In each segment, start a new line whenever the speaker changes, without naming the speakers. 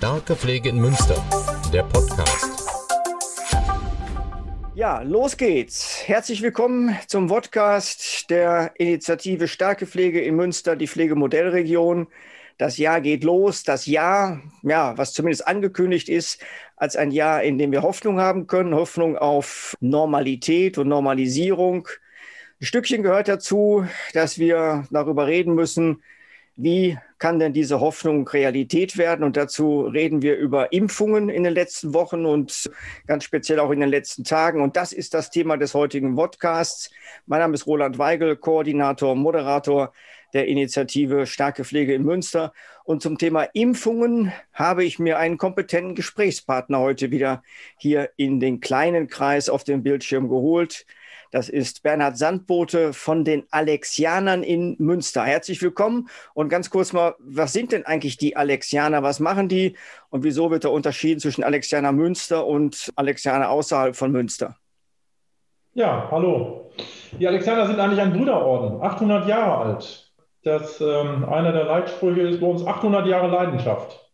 Starke Pflege in Münster, der Podcast.
Ja, los geht's. Herzlich willkommen zum Podcast der Initiative Starke Pflege in Münster, die Pflegemodellregion. Das Jahr geht los. Das Jahr, ja, was zumindest angekündigt ist, als ein Jahr, in dem wir Hoffnung haben können. Hoffnung auf Normalität und Normalisierung. Ein Stückchen gehört dazu, dass wir darüber reden müssen, wie kann denn diese Hoffnung Realität werden? Und dazu reden wir über Impfungen in den letzten Wochen und ganz speziell auch in den letzten Tagen. Und das ist das Thema des heutigen Podcasts. Mein Name ist Roland Weigel, Koordinator, Moderator der Initiative Starke Pflege in Münster. Und zum Thema Impfungen habe ich mir einen kompetenten Gesprächspartner heute wieder hier in den kleinen Kreis auf dem Bildschirm geholt. Das ist Bernhard Sandbote von den Alexianern in Münster. Herzlich willkommen und ganz kurz mal, was sind denn eigentlich die Alexianer? Was machen die und wieso wird der Unterschied zwischen Alexianer Münster und Alexianer außerhalb von Münster?
Ja, hallo. Die Alexianer sind eigentlich ein Brüderorden, 800 Jahre alt. Das ähm, einer der Leitsprüche ist bei uns 800 Jahre Leidenschaft.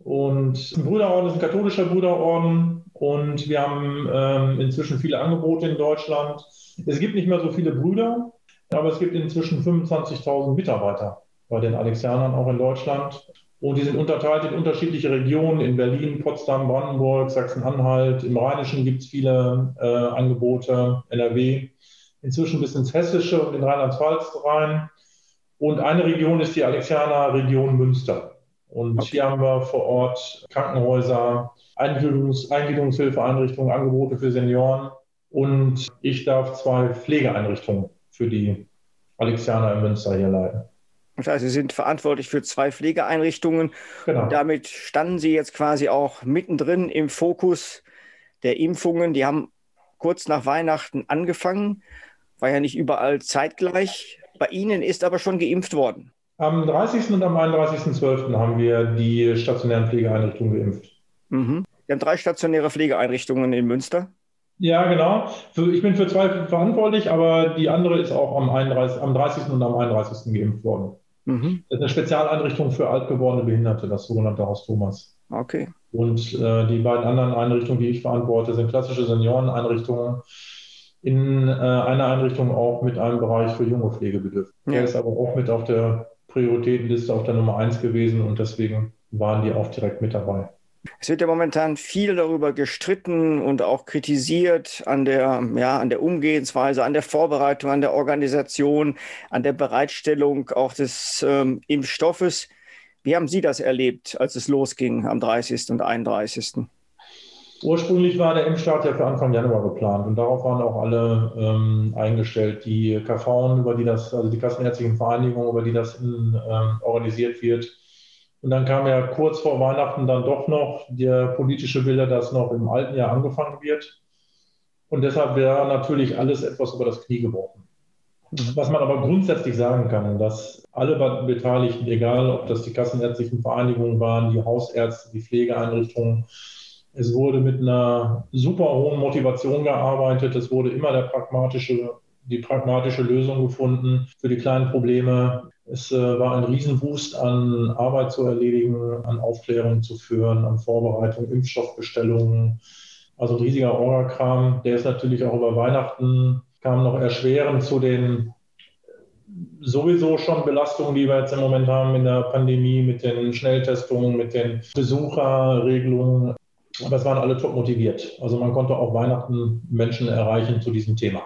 Und ein Brüderorden ist ein katholischer Brüderorden und wir haben ähm, inzwischen viele Angebote in Deutschland. Es gibt nicht mehr so viele Brüder, aber es gibt inzwischen 25.000 Mitarbeiter bei den Alexianern auch in Deutschland. Und die sind unterteilt in unterschiedliche Regionen, in Berlin, Potsdam, Brandenburg, Sachsen-Anhalt. Im Rheinischen gibt es viele äh, Angebote, NRW, inzwischen bis ins Hessische und in Rheinland-Pfalz rein. Und eine Region ist die Alexianer Region Münster. Und okay. hier haben wir vor Ort Krankenhäuser, Eingliederungs Eingliederungshilfeeinrichtungen, Angebote für Senioren. Und ich darf zwei Pflegeeinrichtungen für die Alexianer in Münster hier leiten.
Das heißt, Sie sind verantwortlich für zwei Pflegeeinrichtungen. Genau. Und damit standen Sie jetzt quasi auch mittendrin im Fokus der Impfungen. Die haben kurz nach Weihnachten angefangen, war ja nicht überall zeitgleich. Bei Ihnen ist aber schon geimpft worden.
Am 30. und am 31.12. haben wir die stationären Pflegeeinrichtungen geimpft.
Mhm. Wir haben drei stationäre Pflegeeinrichtungen in Münster.
Ja, genau. Ich bin für zwei verantwortlich, aber die andere ist auch am, 31, am 30. und am 31. geimpft worden. Mhm. Das ist eine Spezialeinrichtung für altgewordene Behinderte, das sogenannte Haus Thomas.
Okay.
Und äh, die beiden anderen Einrichtungen, die ich verantworte, sind klassische Senioreneinrichtungen. In äh, einer Einrichtung auch mit einem Bereich für junge Pflegebedürftige. Ja. Der ist aber auch mit auf der Prioritätenliste auf der Nummer eins gewesen und deswegen waren die auch direkt mit dabei.
Es wird ja momentan viel darüber gestritten und auch kritisiert an der, ja, an der Umgehensweise, an der Vorbereitung, an der Organisation, an der Bereitstellung auch des ähm, Impfstoffes. Wie haben Sie das erlebt, als es losging am 30. und 31.?
Ursprünglich war der Impfstart ja für Anfang Januar geplant und darauf waren auch alle ähm, eingestellt. Die KV, über die das, also die Kassenärztlichen Vereinigungen, über die das in, ähm, organisiert wird. Und dann kam ja kurz vor Weihnachten dann doch noch der politische Wille, dass noch im alten Jahr angefangen wird. Und deshalb wäre natürlich alles etwas über das Knie gebrochen. Was man aber grundsätzlich sagen kann, dass alle Beteiligten, egal ob das die kassenärztlichen Vereinigungen waren, die Hausärzte, die Pflegeeinrichtungen, es wurde mit einer super hohen Motivation gearbeitet. Es wurde immer der pragmatische, die pragmatische Lösung gefunden für die kleinen Probleme. Es äh, war ein Riesenwust an Arbeit zu erledigen, an Aufklärung zu führen, an Vorbereitung, Impfstoffbestellungen. Also ein riesiger Orga-Kram. Der ist natürlich auch über Weihnachten, kam noch erschwerend zu den sowieso schon Belastungen, die wir jetzt im Moment haben in der Pandemie mit den Schnelltestungen, mit den Besucherregelungen. Aber es waren alle top motiviert. Also man konnte auch Weihnachten Menschen erreichen zu diesem Thema.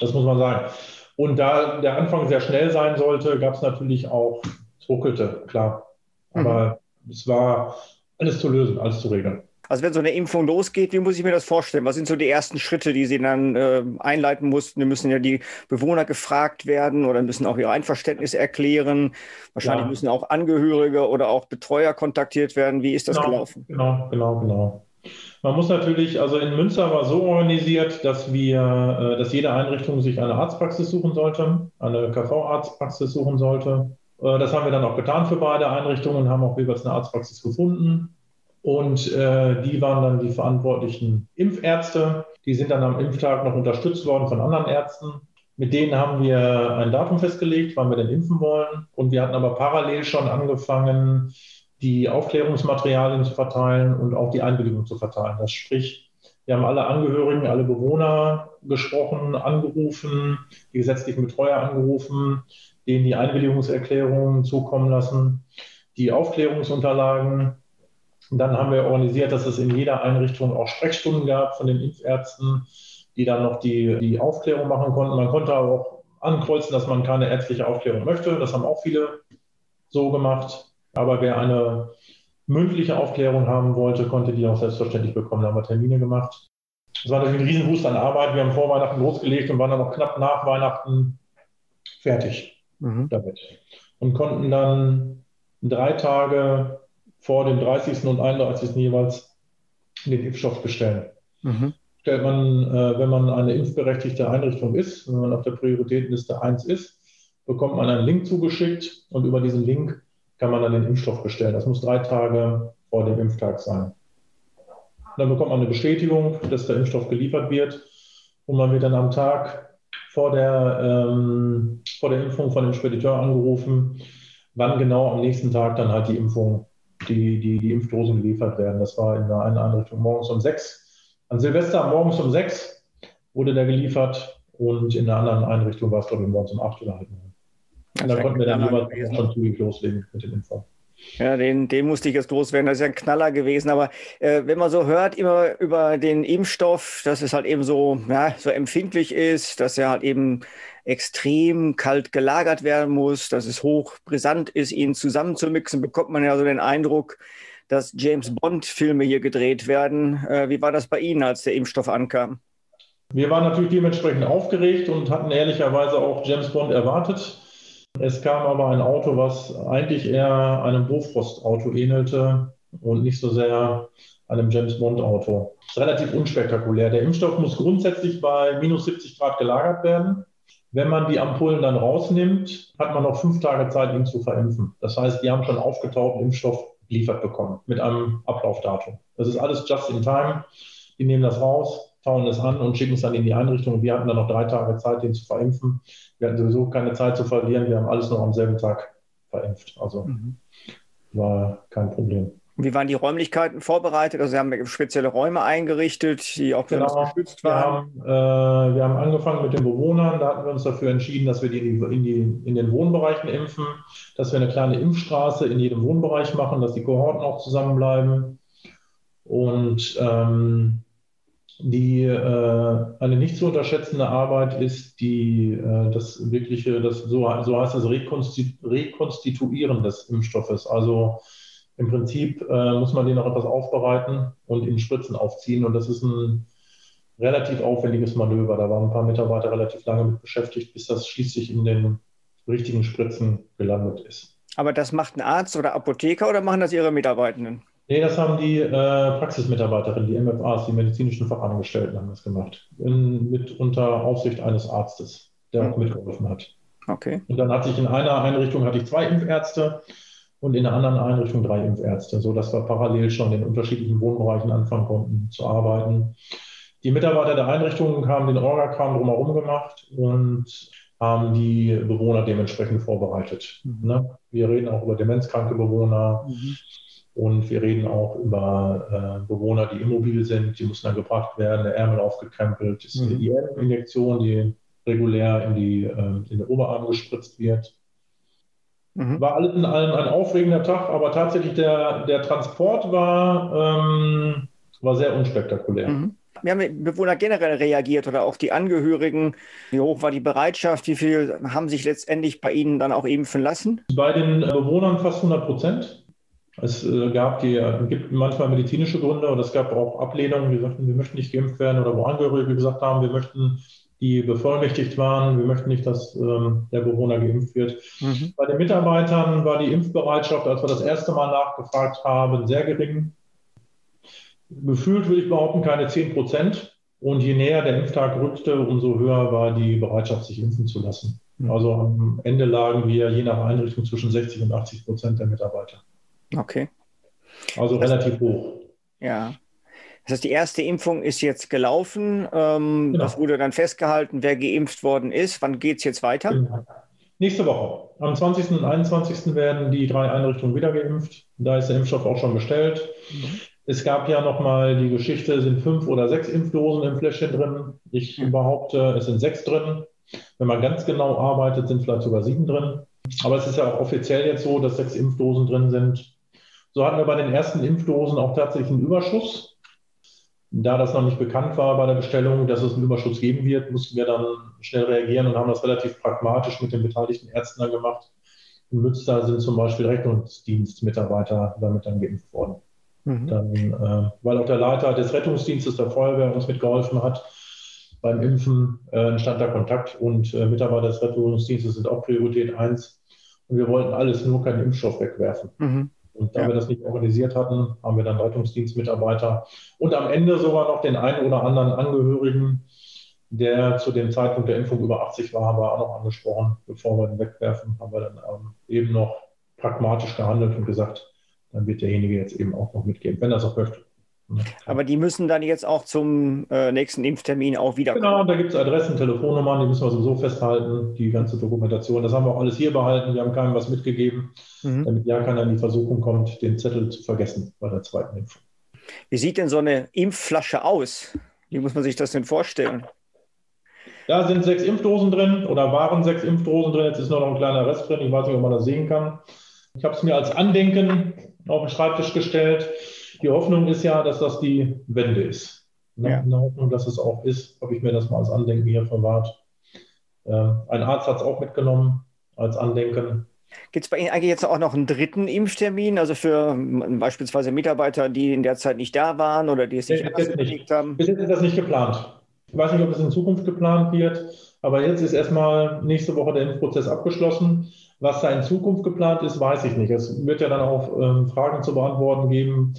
Das muss man sagen. Und da der Anfang sehr schnell sein sollte, gab es natürlich auch, es ruckelte, klar. Aber mhm. es war alles zu lösen, alles zu regeln.
Also wenn so eine Impfung losgeht, wie muss ich mir das vorstellen? Was sind so die ersten Schritte, die Sie dann äh, einleiten mussten? Wir müssen ja die Bewohner gefragt werden oder müssen auch ihr Einverständnis erklären. Wahrscheinlich ja. müssen auch Angehörige oder auch Betreuer kontaktiert werden. Wie ist das
genau,
gelaufen?
Genau, genau, genau. Man muss natürlich, also in Münster war so organisiert, dass wir, äh, dass jede Einrichtung sich eine Arztpraxis suchen sollte, eine KV-Arztpraxis suchen sollte. Äh, das haben wir dann auch getan für beide Einrichtungen, haben auch jeweils eine Arztpraxis gefunden. Und äh, die waren dann die verantwortlichen Impfärzte. Die sind dann am Impftag noch unterstützt worden von anderen Ärzten. Mit denen haben wir ein Datum festgelegt, wann wir denn impfen wollen. Und wir hatten aber parallel schon angefangen, die Aufklärungsmaterialien zu verteilen und auch die Einwilligung zu verteilen. Das sprich, wir haben alle Angehörigen, alle Bewohner gesprochen, angerufen, die gesetzlichen Betreuer angerufen, denen die Einwilligungserklärungen zukommen lassen, die Aufklärungsunterlagen. Und dann haben wir organisiert, dass es in jeder Einrichtung auch Sprechstunden gab von den Impfärzten, die dann noch die, die Aufklärung machen konnten. Man konnte auch ankreuzen, dass man keine ärztliche Aufklärung möchte. Das haben auch viele so gemacht. Aber wer eine mündliche Aufklärung haben wollte, konnte die auch selbstverständlich bekommen. Da haben wir Termine gemacht. Es war natürlich ein Riesenwust an Arbeit. Wir haben vor Weihnachten losgelegt und waren dann noch knapp nach Weihnachten fertig mhm. damit. Und konnten dann drei Tage vor dem 30. und 31. jeweils den Impfstoff bestellen. Mhm. Stellt man, äh, wenn man eine impfberechtigte Einrichtung ist, wenn man auf der Prioritätenliste 1 ist, bekommt man einen Link zugeschickt und über diesen Link kann man dann den Impfstoff bestellen. Das muss drei Tage vor dem Impftag sein. Dann bekommt man eine Bestätigung, dass der Impfstoff geliefert wird und man wird dann am Tag vor der, ähm, vor der Impfung von dem Spediteur angerufen, wann genau am nächsten Tag dann halt die Impfung, die, die, die Impfdosen geliefert werden. Das war in einer Einrichtung morgens um sechs. An Silvester morgens um sechs wurde der geliefert und in einer anderen Einrichtung war es, glaube ich, morgens um acht oder halb neun. Und da konnten wir dann jeweils schon zügig loslegen mit den Impfungen.
Ja, den, den musste ich jetzt loswerden. Das ist ja ein Knaller gewesen. Aber äh, wenn man so hört immer über den Impfstoff, dass es halt eben so, ja, so empfindlich ist, dass er halt eben extrem kalt gelagert werden muss, dass es hoch brisant ist, ihn zusammenzumixen, bekommt man ja so den Eindruck, dass James Bond-Filme hier gedreht werden. Äh, wie war das bei Ihnen, als der Impfstoff ankam?
Wir waren natürlich dementsprechend aufgeregt und hatten ehrlicherweise auch James Bond erwartet. Es kam aber ein Auto, was eigentlich eher einem Bofrost-Auto ähnelte und nicht so sehr einem James Bond-Auto. Relativ unspektakulär. Der Impfstoff muss grundsätzlich bei minus 70 Grad gelagert werden. Wenn man die Ampullen dann rausnimmt, hat man noch fünf Tage Zeit, ihn zu verimpfen. Das heißt, die haben schon aufgetauten Impfstoff geliefert bekommen mit einem Ablaufdatum. Das ist alles just in time. Die nehmen das raus, tauen es an und schicken es dann in die Einrichtung. Wir hatten dann noch drei Tage Zeit, den zu verimpfen. Wir hatten sowieso keine Zeit zu verlieren. Wir haben alles noch am selben Tag verimpft. Also mhm. war kein Problem.
Wie waren die Räumlichkeiten vorbereitet? Also Sie haben spezielle Räume eingerichtet, die auch
genau. geschützt waren? Wir haben, äh, wir haben angefangen mit den Bewohnern. Da hatten wir uns dafür entschieden, dass wir die in, die, in, die, in den Wohnbereichen impfen, dass wir eine kleine Impfstraße in jedem Wohnbereich machen, dass die Kohorten auch zusammenbleiben. Und ähm, die äh, eine nicht zu unterschätzende Arbeit ist die äh, das wirkliche, das so, so heißt Rekonstitu Rekonstituieren des Impfstoffes. Also im Prinzip äh, muss man den noch etwas aufbereiten und in Spritzen aufziehen. Und das ist ein relativ aufwendiges Manöver. Da waren ein paar Mitarbeiter relativ lange mit beschäftigt, bis das schließlich in den richtigen Spritzen gelandet ist.
Aber das macht ein Arzt oder Apotheker oder machen das Ihre Mitarbeitenden?
Nee, das haben die äh, Praxismitarbeiterinnen, die MFAs, die medizinischen Fachangestellten haben das gemacht. In, mit unter Aufsicht eines Arztes, der auch mitgeholfen hat.
Okay.
Und dann hatte ich in einer Einrichtung hatte ich zwei Impfärzte und in der anderen Einrichtung drei Impfärzte, sodass wir parallel schon in unterschiedlichen Wohnbereichen anfangen konnten zu arbeiten. Die Mitarbeiter der Einrichtungen haben den Orga-Kram drumherum gemacht und haben die Bewohner dementsprechend vorbereitet. Mhm. Ne? Wir reden auch über demenzkranke Bewohner. Mhm und wir reden auch über äh, Bewohner, die immobil sind, die müssen dann gebracht werden, der Ärmel aufgekrempelt. Das ist eine mhm. IM-Injektion, die regulär in, die, äh, in den Oberarm gespritzt wird. Mhm. War alles in allem ein aufregender Tag, aber tatsächlich der, der Transport war, ähm, war sehr unspektakulär. Mhm.
Wie haben Bewohner generell reagiert oder auch die Angehörigen? Wie hoch war die Bereitschaft? Wie viel haben sich letztendlich bei Ihnen dann auch impfen lassen?
Bei den Bewohnern fast 100 Prozent. Es äh, gab die, äh, gibt manchmal medizinische Gründe und es gab auch Ablehnungen, die sagten, wir möchten nicht geimpft werden oder wo Angehörige gesagt haben, wir möchten, die bevollmächtigt waren, wir möchten nicht, dass ähm, der Bewohner geimpft wird. Mhm. Bei den Mitarbeitern war die Impfbereitschaft, als wir das erste Mal nachgefragt haben, sehr gering. Gefühlt würde ich behaupten, keine 10 Prozent. Und je näher der Impftag rückte, umso höher war die Bereitschaft, sich impfen zu lassen. Mhm. Also am Ende lagen wir je nach Einrichtung zwischen 60 und 80 Prozent der Mitarbeiter.
Okay.
Also das relativ hoch.
Ja. Das heißt, die erste Impfung ist jetzt gelaufen. Ähm, genau. Das wurde dann festgehalten, wer geimpft worden ist. Wann geht es jetzt weiter? Genau.
Nächste Woche. Am 20. und 21. werden die drei Einrichtungen wieder geimpft. Da ist der Impfstoff auch schon bestellt. Mhm. Es gab ja nochmal die Geschichte, sind fünf oder sechs Impfdosen im Fläschchen drin. Ich behaupte, es sind sechs drin. Wenn man ganz genau arbeitet, sind vielleicht sogar sieben drin. Aber es ist ja auch offiziell jetzt so, dass sechs Impfdosen drin sind. So hatten wir bei den ersten Impfdosen auch tatsächlich einen Überschuss. Da das noch nicht bekannt war bei der Bestellung, dass es einen Überschuss geben wird, mussten wir dann schnell reagieren und haben das relativ pragmatisch mit den beteiligten Ärzten dann gemacht. In Münster sind zum Beispiel Rettungsdienstmitarbeiter damit dann geimpft worden. Mhm. Dann, äh, weil auch der Leiter des Rettungsdienstes der Feuerwehr uns mitgeholfen hat beim Impfen, äh, entstand da Kontakt und äh, Mitarbeiter des Rettungsdienstes sind auch Priorität 1. Und wir wollten alles nur keinen Impfstoff wegwerfen. Mhm. Und da ja. wir das nicht organisiert hatten, haben wir dann Rettungsdienstmitarbeiter und am Ende sogar noch den einen oder anderen Angehörigen, der zu dem Zeitpunkt der Impfung über 80 war, haben wir auch noch angesprochen. Bevor wir ihn wegwerfen, haben wir dann ähm, eben noch pragmatisch gehandelt und gesagt, dann wird derjenige jetzt eben auch noch mitgeben, wenn er es auch möchte.
Aber die müssen dann jetzt auch zum äh, nächsten Impftermin auch wieder
Genau, da gibt es Adressen, Telefonnummern, die müssen wir sowieso festhalten, die ganze Dokumentation. Das haben wir auch alles hier behalten, wir haben keinem was mitgegeben, mhm. damit ja keiner in die Versuchung kommt, den Zettel zu vergessen bei der zweiten Impfung.
Wie sieht denn so eine Impfflasche aus? Wie muss man sich das denn vorstellen?
Da sind sechs Impfdosen drin oder waren sechs Impfdosen drin. Jetzt ist noch ein kleiner Rest drin. Ich weiß nicht, ob man das sehen kann. Ich habe es mir als Andenken auf den Schreibtisch gestellt. Die Hoffnung ist ja, dass das die Wende ist. Ne? Ja. In der Hoffnung, dass es auch ist, habe ich mir das mal als Andenken hier verwahrt. Ähm, ein Arzt hat es auch mitgenommen als Andenken.
Gibt es bei Ihnen eigentlich jetzt auch noch einen dritten Impftermin, also für beispielsweise Mitarbeiter, die in der Zeit nicht da waren oder die es nicht
überlegt haben? Bis jetzt ist das nicht geplant. Ich weiß nicht, ob es in Zukunft geplant wird, aber jetzt ist erstmal nächste Woche der Impfprozess abgeschlossen. Was da in Zukunft geplant ist, weiß ich nicht. Es wird ja dann auch ähm, Fragen zu beantworten geben.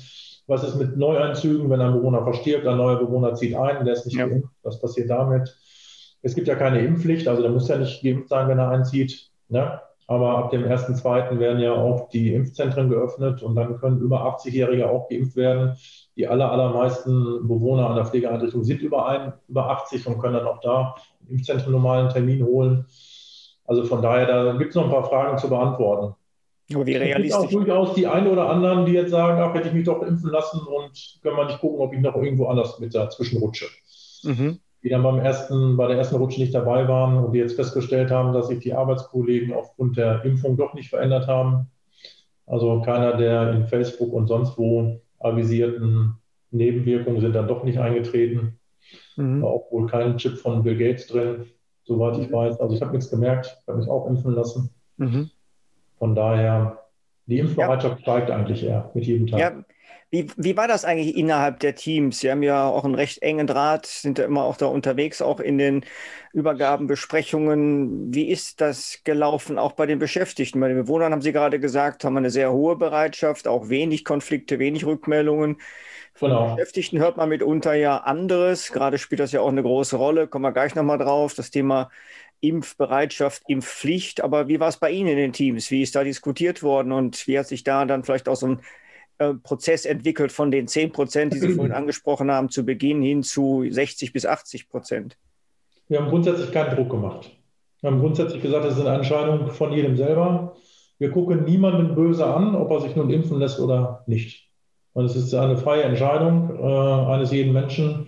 Was ist mit Neueinzügen, wenn ein Bewohner verstirbt, ein neuer Bewohner zieht ein, der ist nicht ja. geimpft? Was passiert damit? Es gibt ja keine Impfpflicht, also der muss ja nicht geimpft sein, wenn er einzieht. Ne? Aber ab dem 1.2. werden ja auch die Impfzentren geöffnet und dann können über 80-Jährige auch geimpft werden. Die aller, allermeisten Bewohner an der Pflegeeinrichtung sind über, ein, über 80 und können dann auch da im Impfzentrum normalen Termin holen. Also von daher, da gibt es noch ein paar Fragen zu beantworten.
Aber wie realistisch?
Es gibt auch durchaus die einen oder anderen, die jetzt sagen, ach, hätte ich mich doch impfen lassen und können wir nicht gucken, ob ich noch irgendwo anders mit dazwischen rutsche. Mhm. Die dann beim ersten, bei der ersten Rutsche nicht dabei waren und die jetzt festgestellt haben, dass sich die Arbeitskollegen aufgrund der Impfung doch nicht verändert haben. Also keiner der in Facebook und sonst wo avisierten Nebenwirkungen sind dann doch nicht eingetreten. Mhm. War auch wohl kein Chip von Bill Gates drin soweit ich weiß. Also ich habe nichts gemerkt, ich habe mich auch impfen lassen. Mhm. Von daher, die Impfbereitschaft ja. steigt eigentlich eher mit jedem Tag. Ja.
Wie, wie war das eigentlich innerhalb der Teams? Sie haben ja auch einen recht engen Draht, sind ja immer auch da unterwegs, auch in den Übergabenbesprechungen. Wie ist das gelaufen, auch bei den Beschäftigten? Bei den Bewohnern haben Sie gerade gesagt, haben wir eine sehr hohe Bereitschaft, auch wenig Konflikte, wenig Rückmeldungen. Von genau. den Beschäftigten hört man mitunter ja anderes. Gerade spielt das ja auch eine große Rolle. Kommen wir gleich nochmal drauf. Das Thema Impfbereitschaft, Impfpflicht. Aber wie war es bei Ihnen in den Teams? Wie ist da diskutiert worden und wie hat sich da dann vielleicht auch so ein äh, Prozess entwickelt von den 10 Prozent, die Sie vorhin angesprochen haben, zu Beginn hin zu 60 bis 80 Prozent?
Wir haben grundsätzlich keinen Druck gemacht. Wir haben grundsätzlich gesagt, es ist eine Entscheidung von jedem selber. Wir gucken niemanden böse an, ob er sich nun impfen lässt oder nicht. Und es ist eine freie Entscheidung äh, eines jeden Menschen.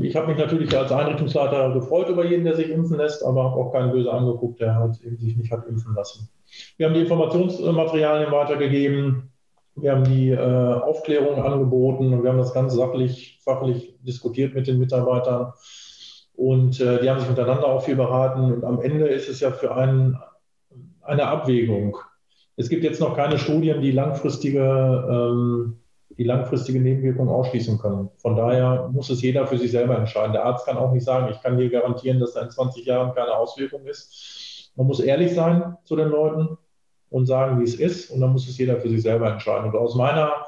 Ich habe mich natürlich als Einrichtungsleiter gefreut über jeden, der sich impfen lässt, aber habe auch keinen böse angeguckt, der halt sich nicht hat impfen lassen. Wir haben die Informationsmaterialien weitergegeben. Wir haben die äh, Aufklärung angeboten und wir haben das ganz sachlich, fachlich diskutiert mit den Mitarbeitern. Und äh, die haben sich miteinander auch viel beraten. Und am Ende ist es ja für einen eine Abwägung. Es gibt jetzt noch keine Studien, die langfristige ähm, die langfristige Nebenwirkung ausschließen können. Von daher muss es jeder für sich selber entscheiden. Der Arzt kann auch nicht sagen, ich kann dir garantieren, dass da in 20 Jahren keine Auswirkung ist. Man muss ehrlich sein zu den Leuten und sagen, wie es ist. Und dann muss es jeder für sich selber entscheiden. Und aus meiner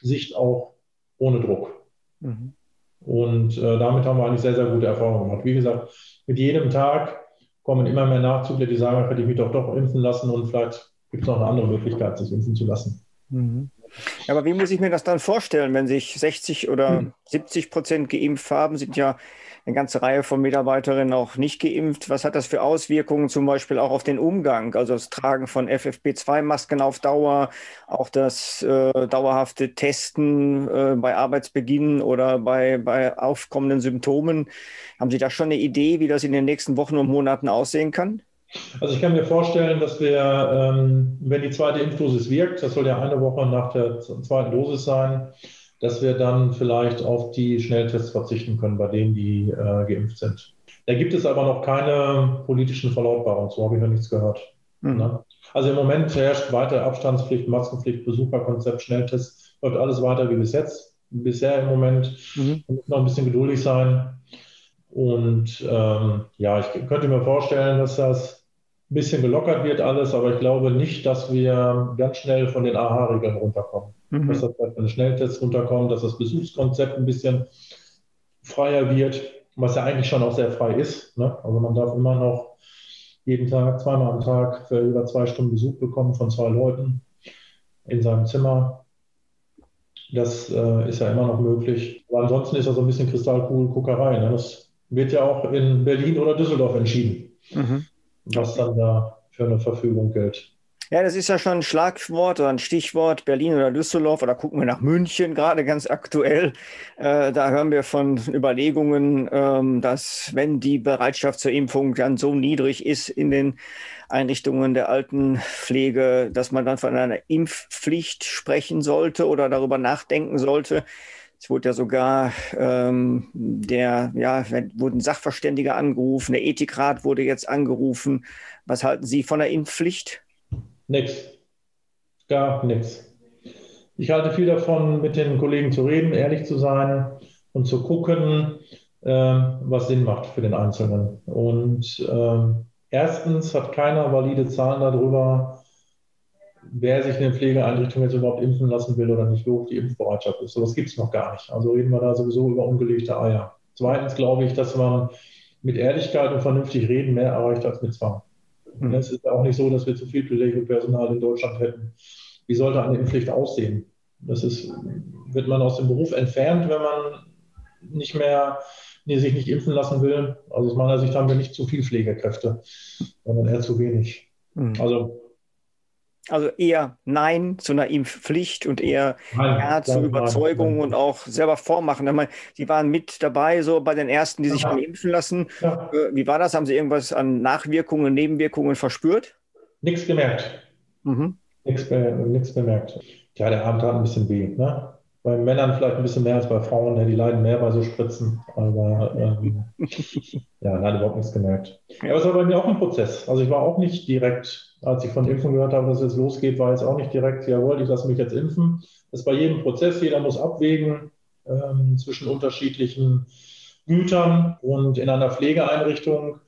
Sicht auch ohne Druck. Mhm. Und äh, damit haben wir eigentlich sehr, sehr gute Erfahrungen gemacht. Wie gesagt, mit jedem Tag kommen immer mehr Nachzügler, die sagen, hätte ich mich doch doch impfen lassen und vielleicht gibt es noch eine andere Möglichkeit, sich impfen zu lassen. Mhm.
Ja, aber wie muss ich mir das dann vorstellen, wenn sich 60 oder hm. 70 Prozent geimpft haben, sind ja eine ganze Reihe von Mitarbeiterinnen auch nicht geimpft. Was hat das für Auswirkungen zum Beispiel auch auf den Umgang? Also das Tragen von FFP2-Masken auf Dauer, auch das äh, dauerhafte Testen äh, bei Arbeitsbeginn oder bei, bei aufkommenden Symptomen. Haben Sie da schon eine Idee, wie das in den nächsten Wochen und Monaten aussehen kann?
Also ich kann mir vorstellen, dass wir, ähm, wenn die zweite Impfdosis wirkt, das soll ja eine Woche nach der zweiten Dosis sein, dass wir dann vielleicht auf die Schnelltests verzichten können bei denen, die äh, geimpft sind. Da gibt es aber noch keine politischen Verlautbarungen, so habe ich noch nichts gehört. Mhm. Also im Moment herrscht weiter Abstandspflicht, Maskenpflicht, Besucherkonzept, Schnelltests, läuft alles weiter wie bis jetzt. Bisher im Moment. Mhm. Wir müssen noch ein bisschen geduldig sein. Und ähm, ja, ich könnte mir vorstellen, dass das ein bisschen gelockert wird alles, aber ich glaube nicht, dass wir ganz schnell von den AHA-Regeln runterkommen mhm. dass das bei den Schnelltests runterkommt, dass das Besuchskonzept ein bisschen freier wird, was ja eigentlich schon auch sehr frei ist. Ne? Also man darf immer noch jeden Tag, zweimal am Tag für über zwei Stunden Besuch bekommen von zwei Leuten in seinem Zimmer. Das äh, ist ja immer noch möglich. Aber ansonsten ist das so ein bisschen Kristallkugelguckerei. Ne? Das wird ja auch in Berlin oder Düsseldorf entschieden, mhm. Was dann da für eine Verfügung gilt.
Ja, das ist ja schon ein Schlagwort oder ein Stichwort, Berlin oder Düsseldorf oder gucken wir nach München, gerade ganz aktuell. Äh, da hören wir von Überlegungen, ähm, dass wenn die Bereitschaft zur Impfung dann so niedrig ist in den Einrichtungen der Altenpflege, dass man dann von einer Impfpflicht sprechen sollte oder darüber nachdenken sollte. Es wurde ja sogar ähm, der, ja, wurden Sachverständige angerufen, der Ethikrat wurde jetzt angerufen. Was halten Sie von der Impfpflicht?
Nix. Gar nichts. Ich halte viel davon, mit den Kollegen zu reden, ehrlich zu sein und zu gucken, äh, was Sinn macht für den Einzelnen. Und äh, erstens hat keiner valide Zahlen darüber, wer sich in den Pflegeeinrichtungen jetzt überhaupt impfen lassen will oder nicht, wie hoch die Impfbereitschaft ist. So was gibt es noch gar nicht. Also reden wir da sowieso über ungelegte Eier. Zweitens glaube ich, dass man mit Ehrlichkeit und vernünftig reden mehr erreicht als mit Zwang. Mhm. Es ist auch nicht so, dass wir zu viel Pflegepersonal in Deutschland hätten. Wie sollte eine Impfpflicht aussehen? Das ist, wird man aus dem Beruf entfernt, wenn man nicht mehr, nee, sich nicht impfen lassen will. Also aus meiner Sicht haben wir nicht zu viel Pflegekräfte, sondern eher zu wenig.
Mhm. Also also eher Nein zu einer Impfpflicht und eher nein, Ja zur Überzeugung und auch selber vormachen. Ich meine, Sie waren mit dabei, so bei den Ersten, die sich ja. impfen lassen. Ja. Äh, wie war das? Haben Sie irgendwas an Nachwirkungen, Nebenwirkungen verspürt?
Nichts gemerkt. Mhm. Nichts, nichts bemerkt. Ja, der Arm tat ein bisschen weh. Ne? Bei Männern vielleicht ein bisschen mehr als bei Frauen, ja, die leiden mehr bei so Spritzen. Aber ähm, ja, nein, überhaupt nichts gemerkt. Ja, aber es war bei mir auch ein Prozess. Also ich war auch nicht direkt, als ich von Impfen gehört habe, dass es jetzt losgeht, war jetzt auch nicht direkt, jawohl, ich lasse mich jetzt impfen. Das ist bei jedem Prozess, jeder muss abwägen ähm, zwischen unterschiedlichen Gütern und in einer Pflegeeinrichtung.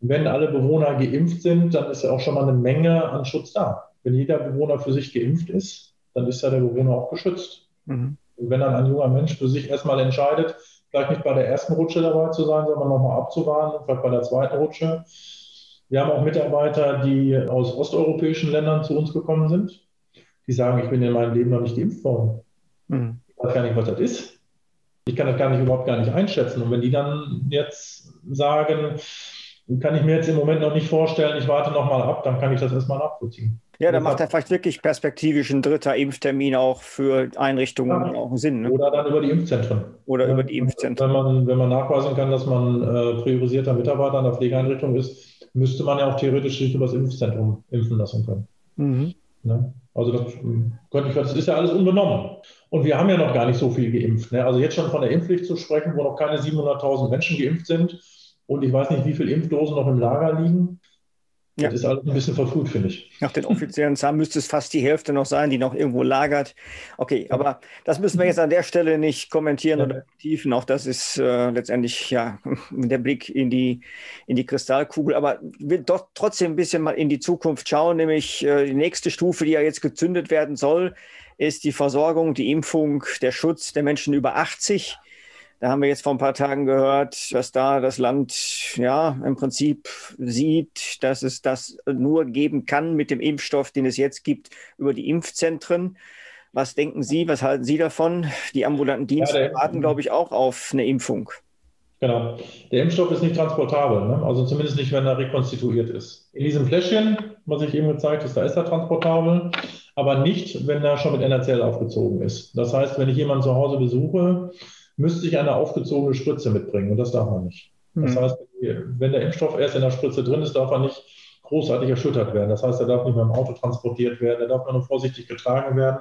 Wenn alle Bewohner geimpft sind, dann ist ja auch schon mal eine Menge an Schutz da. Wenn jeder Bewohner für sich geimpft ist, dann ist ja der Bewohner auch geschützt. Mhm. Wenn dann ein junger Mensch für sich erstmal entscheidet, vielleicht nicht bei der ersten Rutsche dabei zu sein, sondern nochmal abzuwarten, vielleicht bei der zweiten Rutsche. Wir haben auch Mitarbeiter, die aus osteuropäischen Ländern zu uns gekommen sind, die sagen, ich bin in meinem Leben noch nicht geimpft worden. Mhm. Ich weiß gar nicht, was das ist. Ich kann das gar nicht überhaupt gar nicht einschätzen. Und wenn die dann jetzt sagen, kann ich mir jetzt im Moment noch nicht vorstellen, ich warte nochmal ab, dann kann ich das erstmal nachvollziehen.
Ja, da macht ja vielleicht wirklich perspektivisch ein dritter Impftermin auch für Einrichtungen ja. auch Sinn.
Ne? Oder dann über die Impfzentren.
Oder ja. über die Impfzentren.
Wenn man, wenn man nachweisen kann, dass man äh, priorisierter Mitarbeiter an der Pflegeeinrichtung ist, müsste man ja auch theoretisch sich über das Impfzentrum impfen lassen können. Mhm. Ne? Also das, hm, könnte ich, das ist ja alles unbenommen. Und wir haben ja noch gar nicht so viel geimpft. Ne? Also jetzt schon von der Impfpflicht zu sprechen, wo noch keine 700.000 Menschen geimpft sind und ich weiß nicht, wie viele Impfdosen noch im Lager liegen. Ja. Das ist alles ein bisschen verfrüht, finde ich.
Nach den offiziellen Zahlen müsste es fast die Hälfte noch sein, die noch irgendwo lagert. Okay, ja. aber das müssen wir jetzt an der Stelle nicht kommentieren ja. oder tiefen. Auch das ist äh, letztendlich ja der Blick in die, in die Kristallkugel. Aber will doch trotzdem ein bisschen mal in die Zukunft schauen, nämlich äh, die nächste Stufe, die ja jetzt gezündet werden soll, ist die Versorgung, die Impfung, der Schutz der Menschen über 80. Da haben wir jetzt vor ein paar Tagen gehört, dass da das Land ja im Prinzip sieht, dass es das nur geben kann mit dem Impfstoff, den es jetzt gibt, über die Impfzentren. Was denken Sie, was halten Sie davon? Die ambulanten Dienste ja, warten, glaube ich, auch auf eine Impfung.
Genau. Der Impfstoff ist nicht transportabel, ne? also zumindest nicht, wenn er rekonstituiert ist. In diesem Fläschchen, was ich eben gezeigt habe, da ist er transportabel, aber nicht, wenn er schon mit NRCL aufgezogen ist. Das heißt, wenn ich jemanden zu Hause besuche, müsste ich eine aufgezogene Spritze mitbringen und das darf man nicht. Das mhm. heißt, wenn der Impfstoff erst in der Spritze drin ist, darf er nicht großartig erschüttert werden. Das heißt, er darf nicht mehr im Auto transportiert werden, er darf nur vorsichtig getragen werden.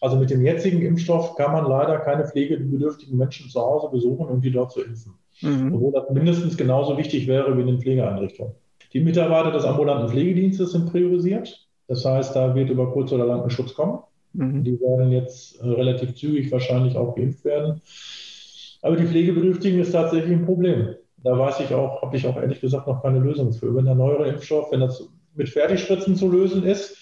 Also mit dem jetzigen Impfstoff kann man leider keine pflegebedürftigen Menschen zu Hause besuchen, um die dort zu impfen. Mhm. Obwohl das mindestens genauso wichtig wäre wie in den Pflegeeinrichtungen. Die Mitarbeiter des ambulanten Pflegedienstes sind priorisiert. Das heißt, da wird über kurz oder lang ein Schutz kommen. Mhm. Die werden jetzt äh, relativ zügig wahrscheinlich auch geimpft werden. Aber die Pflegebedürftigen ist tatsächlich ein Problem. Da weiß ich auch, habe ich auch ehrlich gesagt noch keine Lösung für. Wenn der neuere Impfstoff, wenn das mit Fertigspritzen zu lösen ist,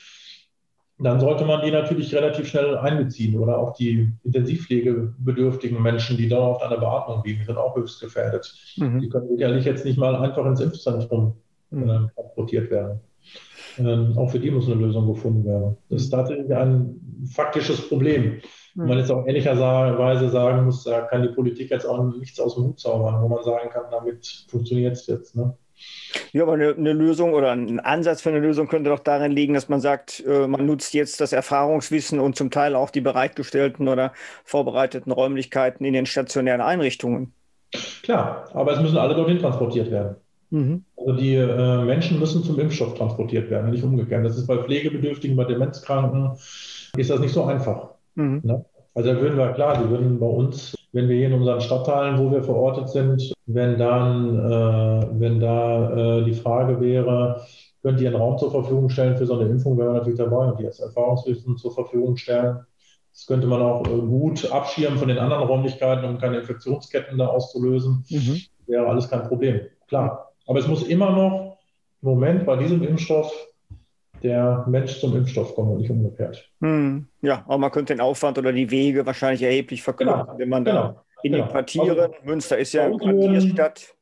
dann sollte man die natürlich relativ schnell einbeziehen oder auch die intensivpflegebedürftigen Menschen, die dauerhaft an der Beatmung liegen, sind auch höchst gefährdet. Mhm. Die können sicherlich jetzt nicht mal einfach ins Impfzentrum mhm. äh, transportiert werden. Ähm, auch für die muss eine Lösung gefunden werden. Das ist tatsächlich ein faktisches Problem. Wo man jetzt auch ehrlicherweise sagen muss, da kann die Politik jetzt auch nichts aus dem Hut zaubern, wo man sagen kann, damit funktioniert es jetzt. Ne?
Ja, aber eine, eine, Lösung oder ein Ansatz für eine Lösung könnte doch darin liegen, dass man sagt, äh, man nutzt jetzt das Erfahrungswissen und zum Teil auch die bereitgestellten oder vorbereiteten Räumlichkeiten in den stationären Einrichtungen.
Klar, aber es müssen alle dorthin transportiert werden. Mhm. Also die äh, Menschen müssen zum Impfstoff transportiert werden, nicht umgekehrt. Das ist bei Pflegebedürftigen, bei Demenzkranken, ist das nicht so einfach. Mhm. Ne? Also da würden wir, klar, die würden bei uns, wenn wir hier in unseren Stadtteilen, wo wir verortet sind, wenn dann, äh, wenn da äh, die Frage wäre, könnt ihr einen Raum zur Verfügung stellen für so eine Impfung, wären wir natürlich dabei und die als Erfahrungswissen zur Verfügung stellen. Das könnte man auch äh, gut abschirmen von den anderen Räumlichkeiten, um keine Infektionsketten da auszulösen. Mhm. Wäre alles kein Problem. Klar. Aber es muss immer noch im Moment bei diesem Impfstoff der Mensch zum Impfstoff kommen und nicht umgekehrt.
Hm. Ja, aber man könnte den Aufwand oder die Wege wahrscheinlich erheblich verkürzen, genau. wenn man da genau. in genau. die Quartiere, also, Münster ist ja eine Quartierstadt.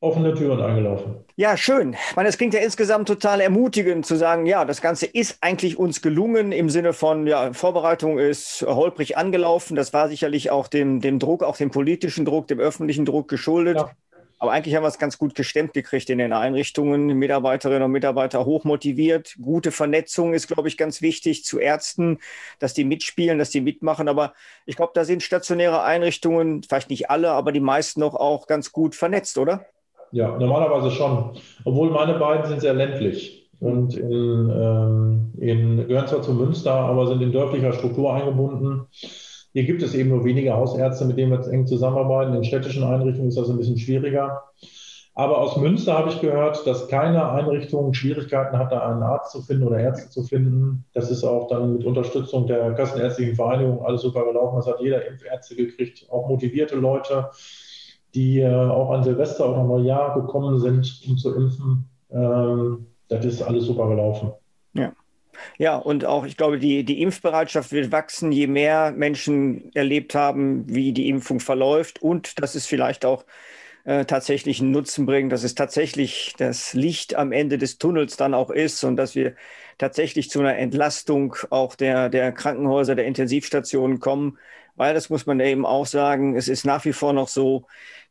Offene Türen eingelaufen.
Ja, schön. Ich meine, es klingt ja insgesamt total ermutigend zu sagen, ja, das Ganze ist eigentlich uns gelungen im Sinne von, ja, Vorbereitung ist holprig angelaufen. Das war sicherlich auch dem, dem Druck, auch dem politischen Druck, dem öffentlichen Druck geschuldet. Ja. Aber eigentlich haben wir es ganz gut gestemmt gekriegt in den Einrichtungen. Mitarbeiterinnen und Mitarbeiter hochmotiviert. Gute Vernetzung ist, glaube ich, ganz wichtig zu Ärzten, dass die mitspielen, dass die mitmachen. Aber ich glaube, da sind stationäre Einrichtungen, vielleicht nicht alle, aber die meisten noch auch ganz gut vernetzt, oder?
Ja, normalerweise schon. Obwohl meine beiden sind sehr ländlich und in, ähm, in, gehören zwar zu Münster, aber sind in dörflicher Struktur eingebunden. Hier gibt es eben nur wenige Hausärzte, mit denen wir jetzt eng zusammenarbeiten. In städtischen Einrichtungen ist das ein bisschen schwieriger. Aber aus Münster habe ich gehört, dass keine Einrichtung Schwierigkeiten hat, da einen Arzt zu finden oder Ärzte zu finden. Das ist auch dann mit Unterstützung der Kassenärztlichen Vereinigung alles super gelaufen. Das hat jeder Impfärzte gekriegt, auch motivierte Leute, die äh, auch an Silvester oder Neujahr gekommen sind, um zu impfen. Ähm, das ist alles super gelaufen.
Ja. Und auch, ich glaube, die, die Impfbereitschaft wird wachsen, je mehr Menschen erlebt haben, wie die Impfung verläuft. Und dass es vielleicht auch äh, tatsächlich einen Nutzen bringt, dass es tatsächlich das Licht am Ende des Tunnels dann auch ist und dass wir tatsächlich zu einer Entlastung auch der, der Krankenhäuser, der Intensivstationen kommen. Weil, das muss man eben auch sagen, es ist nach wie vor noch so,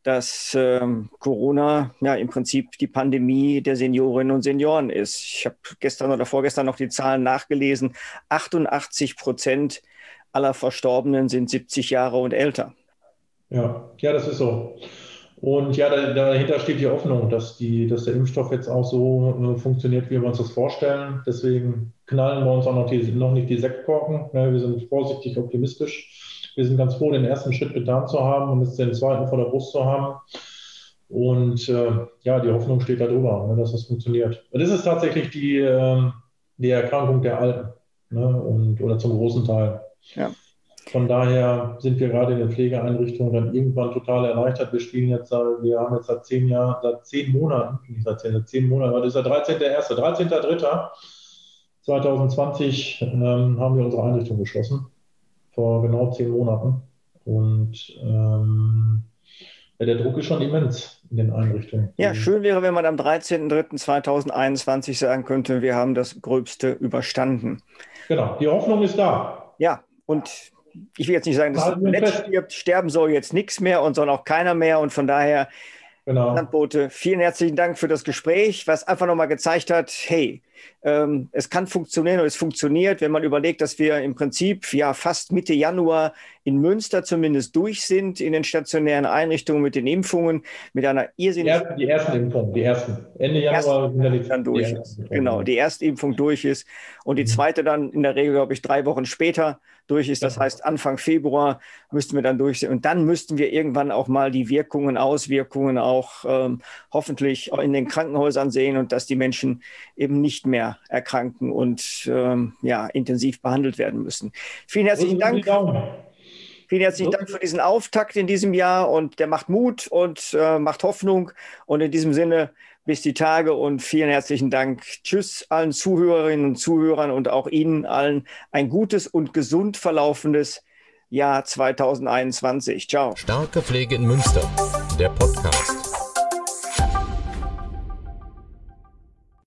dass ähm, Corona ja im Prinzip die Pandemie der Seniorinnen und Senioren ist. Ich habe gestern oder vorgestern noch die Zahlen nachgelesen. 88 Prozent aller Verstorbenen sind 70 Jahre und älter.
Ja, ja, das ist so. Und ja, dahinter steht die Hoffnung, dass, die, dass der Impfstoff jetzt auch so äh, funktioniert, wie wir uns das vorstellen. Deswegen knallen wir uns auch noch, die, noch nicht die Sektkorken. Wir sind vorsichtig optimistisch wir sind ganz froh, den ersten Schritt getan zu haben und jetzt den zweiten vor der Brust zu haben. Und äh, ja, die Hoffnung steht da drüber, ne, dass das funktioniert. Und das ist tatsächlich die, äh, die Erkrankung der Alten ne, und, oder zum großen Teil. Ja. Von daher sind wir gerade in den Pflegeeinrichtungen dann irgendwann total erleichtert. Wir spielen jetzt, wir haben jetzt seit zehn Jahren, seit zehn Monaten, nicht seit zehn, seit zehn Monaten, das ist der 13.1., 13.3.2020 ähm, haben wir unsere Einrichtung geschlossen vor genau zehn Monaten. Und ähm, ja, der Druck ist schon immens in den Einrichtungen.
Ja, schön wäre, wenn man am 13.03.2021 sagen könnte, wir haben das Gröbste überstanden.
Genau, die Hoffnung ist da.
Ja, Und ich will jetzt nicht sagen, dass das Netz stirbt, sterben soll jetzt nichts mehr und soll auch keiner mehr. Und von daher, genau. Landbote, vielen herzlichen Dank für das Gespräch, was einfach nochmal gezeigt hat, hey, ähm, es kann funktionieren und es funktioniert, wenn man überlegt, dass wir im Prinzip ja fast Mitte Januar in Münster zumindest durch sind in den stationären Einrichtungen mit den Impfungen, mit einer
irrsinnigen. Die, ersten Impfungen, die ersten. Ende Januar
sind die, dann durch die ist. Genau, die erste Impfung durch ist und die mhm. zweite dann in der Regel, glaube ich, drei Wochen später durch ist. Das heißt, Anfang Februar müssten wir dann durch sein. Und dann müssten wir irgendwann auch mal die Wirkungen, Auswirkungen auch ähm, hoffentlich in den Krankenhäusern sehen und dass die Menschen eben nicht mehr erkranken und ähm, ja, intensiv behandelt werden müssen. Vielen herzlichen Dank. Vielen herzlichen Dank für diesen Auftakt in diesem Jahr und der macht Mut und äh, macht Hoffnung. Und in diesem Sinne bis die Tage und vielen herzlichen Dank. Tschüss allen Zuhörerinnen und Zuhörern und auch Ihnen allen ein gutes und gesund verlaufendes Jahr 2021. Ciao.
Starke Pflege in Münster, der Podcast.